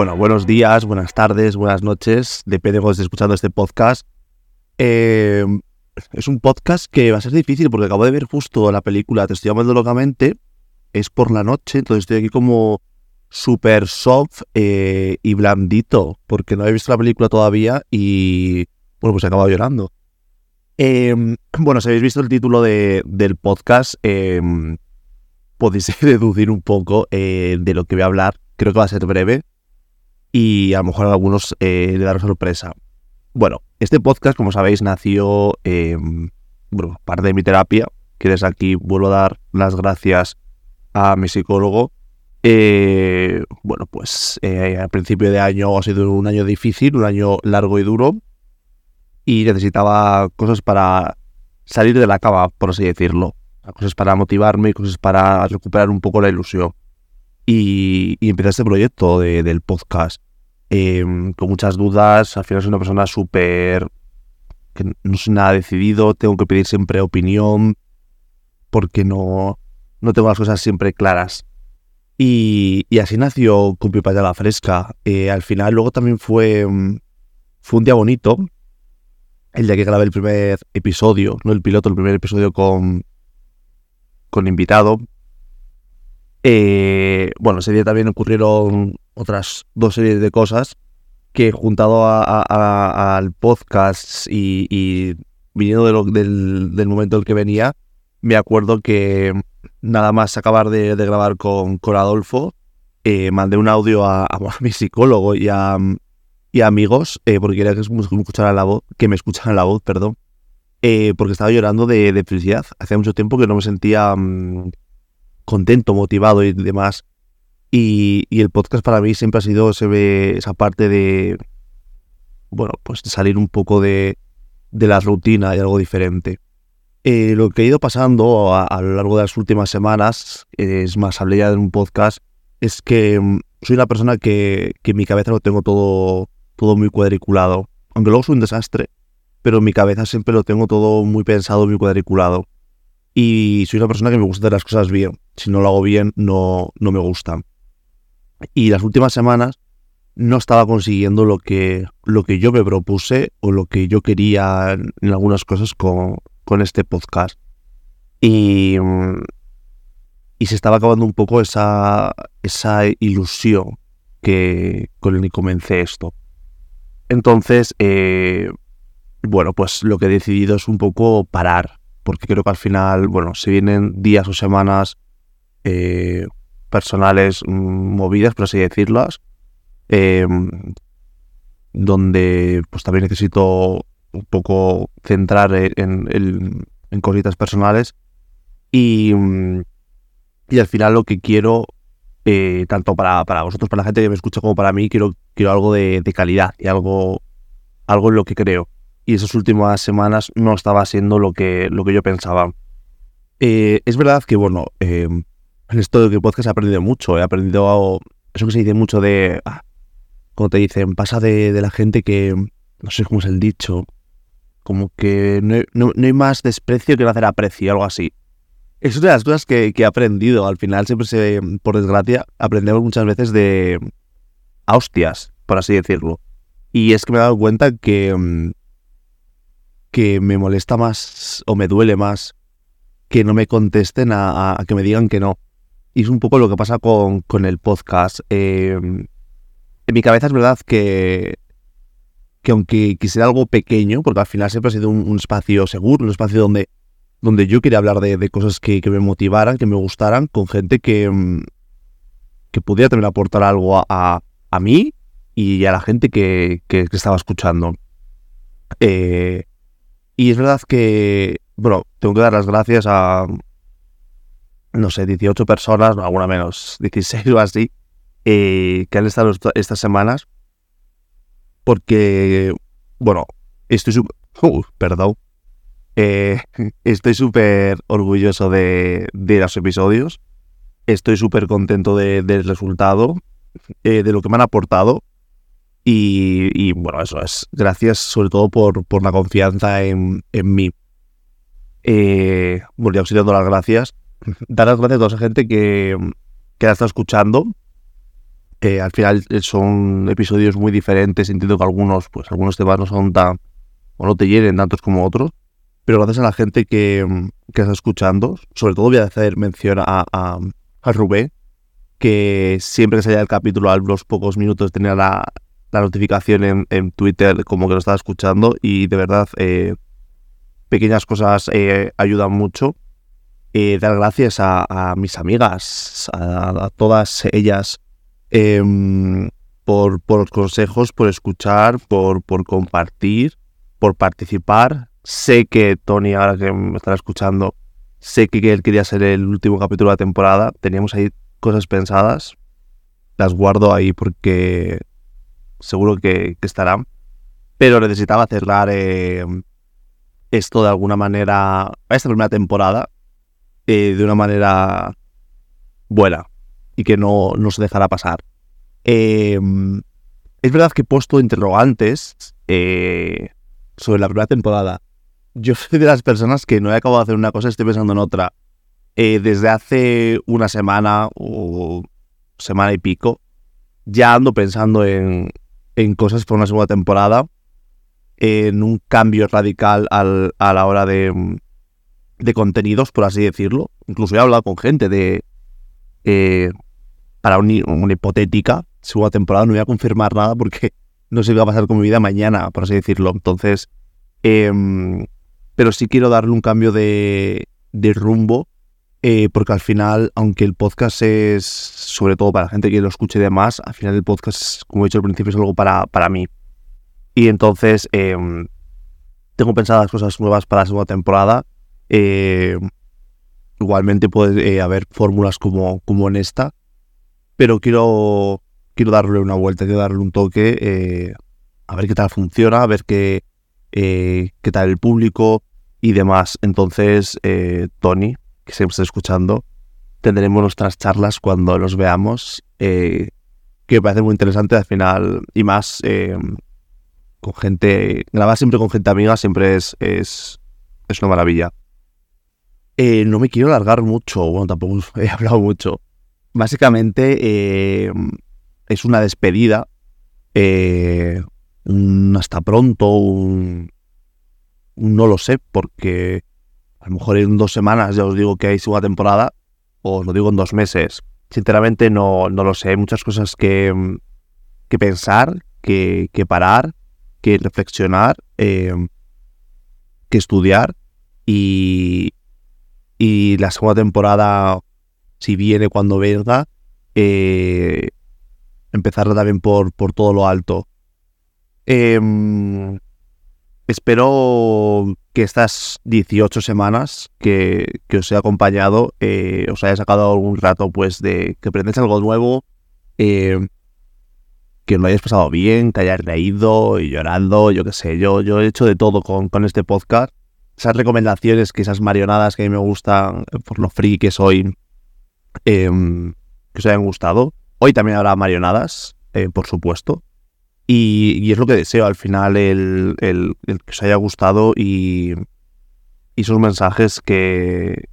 Bueno, buenos días, buenas tardes, buenas noches, depende de cuando estés escuchando este podcast. Eh, es un podcast que va a ser difícil porque acabo de ver justo la película Te estoy llamando locamente, es por la noche, entonces estoy aquí como super soft eh, y blandito porque no he visto la película todavía y bueno, pues he acabado llorando. Eh, bueno, si habéis visto el título de, del podcast, podéis deducir un poco de lo que voy a hablar. Creo que va a ser breve y a lo mejor a algunos eh, le dará sorpresa. Bueno, este podcast, como sabéis, nació eh, bueno, parte de mi terapia, que desde aquí vuelvo a dar las gracias a mi psicólogo. Eh, bueno, pues eh, al principio de año ha sido un año difícil, un año largo y duro, y necesitaba cosas para salir de la cama, por así decirlo. Cosas para motivarme, cosas para recuperar un poco la ilusión y, empecé este proyecto del podcast em, con muchas dudas. Al final soy una persona súper... que no soy nada decidido, tengo que pedir siempre opinión porque no, no tengo las cosas siempre claras. Y, así nació Pipa de la Fresca. Eh, al final luego también fue, mm, fue un día bonito, el día que grabé el primer episodio, no el piloto, el primer episodio con, con invitado, eh, bueno, ese día también ocurrieron otras dos series de cosas que juntado al podcast y, viniendo del, momento en el que venía, me acuerdo que nada más acabar de, grabar con, con Adolfo, eh, mandé un audio a, mi psicólogo y a, amigos, eh, porque quería que me escucharan la voz, que me escucharan la voz, perdón, porque estaba llorando de, de, felicidad. Hacía mucho tiempo que no me sentía mm, contento, motivado y demás. Y, el podcast para mí siempre ha sido se ve esa parte de, bueno, pues salir un poco de, de la rutina y algo diferente. Eh, lo que he ido pasando a, lo largo de las últimas semanas, es más, hablé ya de un podcast, es que mm, soy una persona que, que en mi cabeza lo tengo todo, todo muy cuadriculado. Aunque luego soy un desastre, pero en mi cabeza siempre lo tengo todo muy pensado, muy cuadriculado. Y soy una persona que me gusta hacer las cosas bien. Si no lo hago bien, no, no me gusta. Y las últimas semanas no estaba consiguiendo lo que, lo que yo me propuse o lo que yo quería en, algunas cosas con, con, este podcast. Y, y se estaba acabando un poco esa, esa ilusión que, con la que comencé esto. Entonces, eh, bueno, pues lo que he decidido es un poco parar porque creo que al final, bueno, se vienen días o semanas eh, personales movidas, por así decirlas, em, donde pues también necesito un poco centrar en, en, cositas personales y, y, al final lo que quiero, eh, tanto para, para, vosotros, para la gente que me escucha como para mí, quiero, quiero algo de, de calidad y algo, algo en lo que creo y esas últimas semanas no estaba siendo lo que, lo que yo pensaba. Eh, es verdad que, bueno, eh, en esto de que podcast he aprendido mucho. He aprendido eso que se dice mucho de. Ah, como te dicen, pasa de, la gente que. No sé cómo es el dicho. Como que no, hay más desprecio que no hacer aprecio, algo así. Es una de las cosas que, he aprendido. Al final, siempre se. Por desgracia, aprendemos muchas veces de. A hostias, por así decirlo. Y es que me he dado cuenta que mm, que me molesta más o me duele más que no me contesten a, que me digan que no. Y es un poco lo que pasa con, con el podcast. Em, en mi cabeza es verdad que, que aunque quisiera algo pequeño, porque al final siempre ha sido un, espacio seguro, un espacio donde, donde yo quería hablar de, cosas que, me motivaran, que me gustaran, con gente que, em, que pudiera también aportar algo a, a, mí y a la gente que, que, que estaba escuchando. Eh, y es verdad que, bueno, tengo que dar las gracias a, no sé, 18 personas, alguna menos, 16 o así, eh, que han estado estas semanas. Porque, bueno, estoy súper... Perdón. Eh, estoy súper orgulloso de, los episodios. Estoy súper contento del resultado, eh, de lo que me han aportado. Y, bueno, eso es. Gracias sobre todo por, por la confianza en, en mí. Eh, bueno, ya las gracias. Dar las gracias a toda esa gente que, que la está escuchando. Eh, al final son episodios muy diferentes. Entiendo que algunos, pues algunos temas no son tan, o no te llenen tantos como otros. Pero gracias a la gente que, que está escuchando, sobre todo voy a hacer mención a, a, a Rubén, que siempre que salía el capítulo a los pocos minutos tenía la, la notificación en, en, Twitter como que lo estaba escuchando y de verdad eh, pequeñas cosas eh, ayudan mucho. Eh, dar gracias a, a mis amigas, a, a todas ellas, em, por, por, consejos, por escuchar, por, por compartir, por participar. Sé que Tony, ahora que me estará escuchando, sé que él quería ser el último capítulo de la temporada. Teníamos ahí cosas pensadas. Las guardo ahí porque seguro que, que estarán. Pero necesitaba cerrar eh, esto de alguna manera, esta primera temporada, eh, de una manera buena y que no, se dejará pasar. Eh, es verdad que he puesto interrogantes eh, sobre la primera temporada. Yo soy de las personas que no he acabado de hacer una cosa y estoy pensando en otra. Eh, desde hace una semana o semana y pico, ya ando pensando en, en cosas para una segunda temporada en un cambio radical al, a la hora de, de, contenidos, por así decirlo. Incluso he hablado con gente de... Eh, para un, una hipotética segunda temporada, no voy a confirmar nada porque no sé qué va a pasar con mi vida mañana, por así decirlo. Entonces, eh, pero sí quiero darle un cambio de, de rumbo, eh, porque al final, aunque el podcast es, sobre todo para la gente que lo escuche de más, al final el podcast, como he dicho al principio, es algo para, para mí. Y entonces eh, tengo pensadas cosas nuevas para la segunda temporada. Eh, igualmente puede eh, haber fórmulas como, como en esta. Pero quiero, quiero darle una vuelta, quiero darle un toque. Eh, a ver qué tal funciona, a ver qué, qué tal el público y demás. Entonces, Tony, que siempre está escuchando, tendremos nuestras charlas cuando los veamos. que me parece muy interesante al final y más con gente, grabar siempre con gente amiga siempre es, es, es una maravilla. Eh, no me quiero alargar mucho, bueno, tampoco he hablado mucho. Básicamente eh, es una despedida, eh, un hasta pronto, un, no lo sé, porque a lo mejor en dos semanas ya os digo que hay segunda temporada, o os lo digo en dos meses. Sinceramente no, no lo sé, hay muchas cosas que, que pensar, que, que parar que reflexionar, que estudiar y, y, la segunda temporada, si viene cuando venga, eh, empezarla también por, por todo lo alto. Eh, espero que estas 18 semanas que, que os he acompañado eh, os haya sacado algún rato pues de que aprendáis algo nuevo, eh, que lo hayáis pasado bien, que hayáis reído y llorando, yo qué sé, yo, yo he hecho de todo con, con este podcast. Esas recomendaciones, que esas marionadas que a mí me gustan, por lo free que soy, eh, que os hayan gustado. Hoy también habrá marionadas, eh, por supuesto. Y, y, es lo que deseo al final, el, el, que os haya gustado y, y son mensajes que,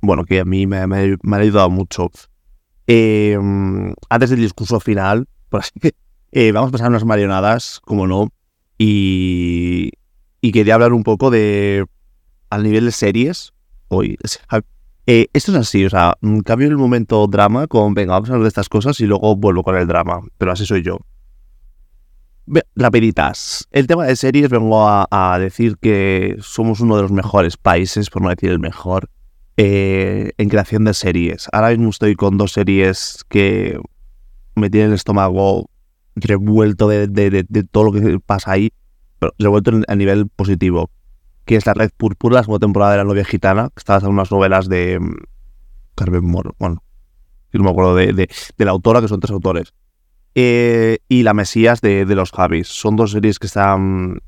bueno, que a mí me, me, me han ayudado mucho. Eh, antes del discurso final, por que eh, vamos a pasar unas marionadas, como no, y, y quería hablar un poco de al nivel de series hoy. Eh, esto es así, o sea, cambio el momento drama con, venga, vamos a hablar de estas cosas y luego vuelvo con el drama, pero así soy yo. Rapiditas. El tema de series vengo a, decir que somos uno de los mejores países, por no decir el mejor, eh, en creación de series. Ahora mismo estoy con dos series que me tiene el estómago revuelto de, de, de todo lo que pasa ahí, pero revuelto a nivel positivo, que es la Red Púrpura, la segunda temporada de la novia gitana, que está basada en unas novelas de um, Carmen Moro, bueno, no me acuerdo de, de, la autora, que son tres autores, eh, y La Mesías de, de, los Javis. Son dos series que están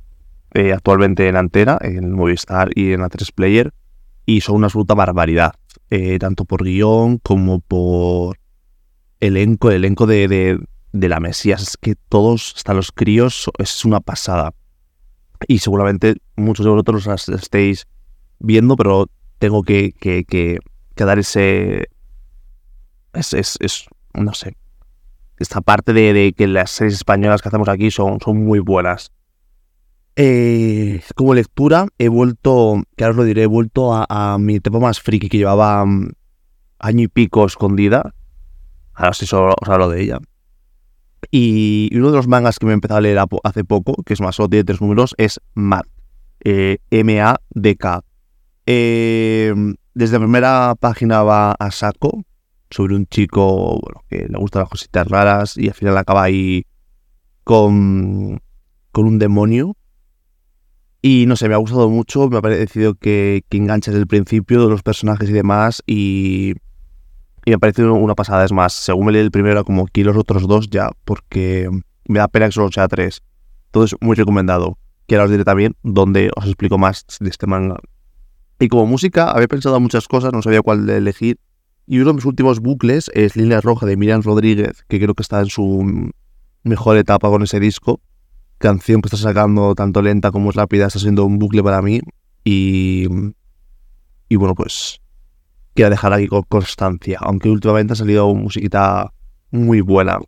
eh, actualmente en Antena, en Movistar y en la 3 Player, y son una absoluta barbaridad, eh, tanto por guion como por elenco, el elenco de, de, de, la Mesías. Es que todos, hasta los críos, es una pasada. Y seguramente muchos de vosotros las estéis viendo, pero tengo que, que, dar ese... Es, es, es, no sé. esta parte de, que las series españolas que hacemos aquí son, son muy buenas. Eh, como lectura, he vuelto, que ahora os lo diré, he vuelto a, mi tiempo más friki que llevaba mm, año y pico escondida. Ahora sí os hablo de ella. Y uno de los mangas que me he empezado a leer hace poco, que es más, solo tiene tres números, es Mad. Eh, M-A-D-K. Eh, desde la primera página va a saco sobre un chico que le gustan las cositas raras y al final acaba ahí con, con un demonio. Y no sé, me ha gustado mucho, me ha parecido que, que engancha desde el principio de los personajes y demás y, y me ha parecido una pasada. Es más, según me leí el primero, como que los otros dos ya, porque me da pena que solo sea tres. Entonces, muy recomendado. Que ahora os diré también donde os explico más de este manga. Y como música, había pensado muchas cosas, no sabía cuál elegir. Y uno de mis últimos bucles es Línea Roja de Miriam Rodríguez, que creo que está en su mejor etapa con ese disco. Canción que está sacando tanto lenta como rápida, está siendo un bucle para mí. Y, y bueno, pues quiero dejar aquí con constancia, aunque últimamente ha salido musiquita muy buena.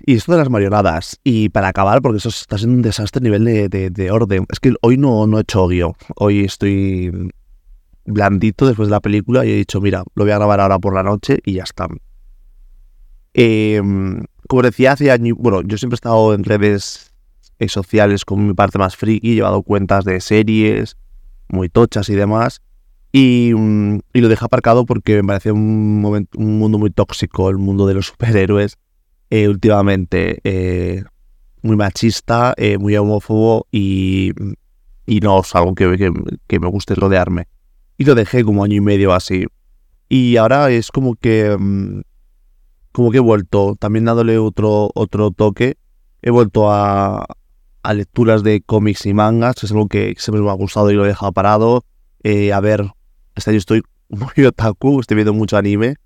Y esto de las marionadas, y para acabar, porque eso está siendo un desastre a nivel de, de, orden, es que hoy no, no he hecho guion, hoy estoy blandito después de la película y he dicho, mira, lo voy a grabar ahora por la noche y ya está. Em, como decía hace años, bueno, yo siempre he estado en redes sociales con mi parte más friki, he llevado cuentas de series muy tochas y demás, y, mm, lo dejé aparcado porque me parecía un, momento, un mundo muy tóxico, el mundo de los superhéroes, eh, últimamente eh, muy machista, eh, muy homófobo y, y no es algo que, que, que me guste rodearme y lo dejé como año y medio así. Y ahora es como que mm, como que he vuelto, también dándole otro, otro toque, he vuelto a, a lecturas de cómics y mangas, es algo que siempre me ha gustado y lo he dejado parado. Eh, a ver, este año estoy muy otaku, estoy viendo mucho anime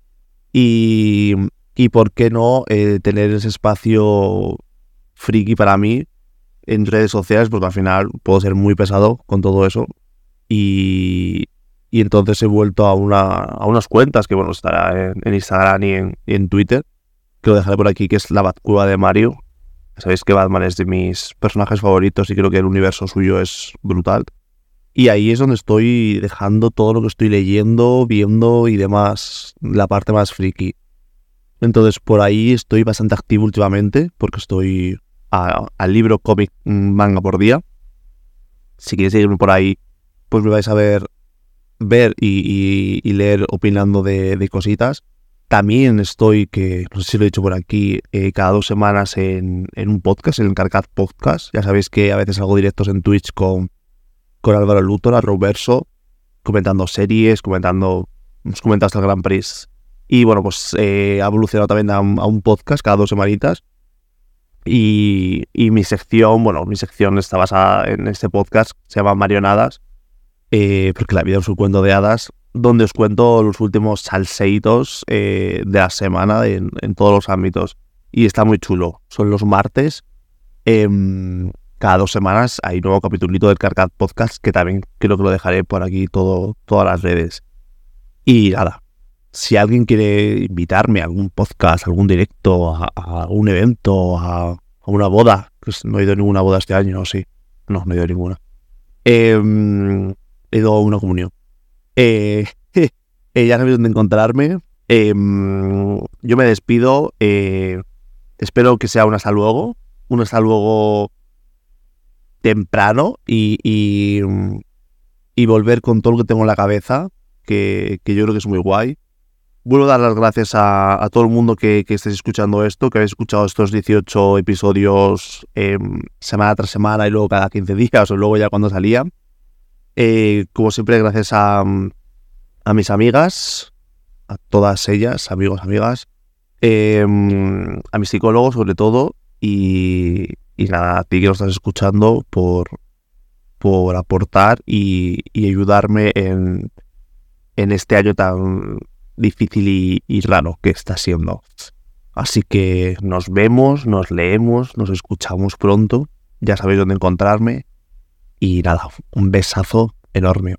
y, y por qué no eh, tener ese espacio friki para mí en redes sociales, porque al final puedo ser muy pesado con todo eso. Y, y entonces he vuelto a, una, a unas cuentas que, bueno, estará en, Instagram y en, Twitter, que lo dejaré por aquí, que es la Batcueva de Mario. Sabéis que Batman es de mis personajes favoritos y creo que el universo suyo es brutal. Y ahí es donde estoy dejando todo lo que estoy leyendo, viendo y demás, la parte más friki. Entonces por ahí estoy bastante activo últimamente, porque estoy al libro cómic mm, manga por día. Si quieres seguirme por ahí, pues me vais a ver ver y, leer opinando de, cositas. También estoy, que no sé si lo he dicho por aquí, eh, cada dos semanas en, un podcast, en el Carcat Podcast. Ya sabéis que a veces hago directos en Twitch con, con Álvaro Luthor, a Roverso, comentando series, comentando, hemos comentado hasta el Gran Prix. Y bueno, pues eh, ha evolucionado también a, un podcast cada dos semanitas. Y, y, mi sección, bueno, mi sección está basada en este podcast, se llama Marionadas eh, porque la vida es un cuento de hadas, donde os cuento los últimos salseitos eh, de la semana en, todos los ámbitos. Y está muy chulo. Son los martes. Em, cada dos semanas hay nuevo capítulo del Carcat Podcast, que también creo que lo dejaré por aquí todo, todas las redes. Y nada, si alguien quiere invitarme a algún podcast, a algún directo, a, algún evento, a, una boda, pues no he ido a ninguna boda este año, sí. No, no he ido a ninguna. Eh, he ido a una comunión. Eh, eh, ya sabéis dónde encontrarme. Em, yo me despido. Eh, espero que sea un hasta luego. Un hasta luego temprano y, y, volver con todo lo que tengo en la cabeza, que, que, yo creo que es muy guay. Vuelvo a dar las gracias a, todo el mundo que, que, escuchando esto, que habéis escuchado estos 18 episodios em, semana tras semana y luego cada 15 días o luego ya cuando salía. Eh, como siempre, gracias a, a, mis amigas, a todas ellas, amigos, amigas, em, a mis psicólogos sobre todo, y, nada, a ti que lo estás escuchando por, por aportar y, ayudarme en, en, este año tan difícil y, y raro que está siendo. Así que nos vemos, nos leemos, nos escuchamos pronto. Ya sabéis dónde encontrarme. Y nada, un besazo enorme.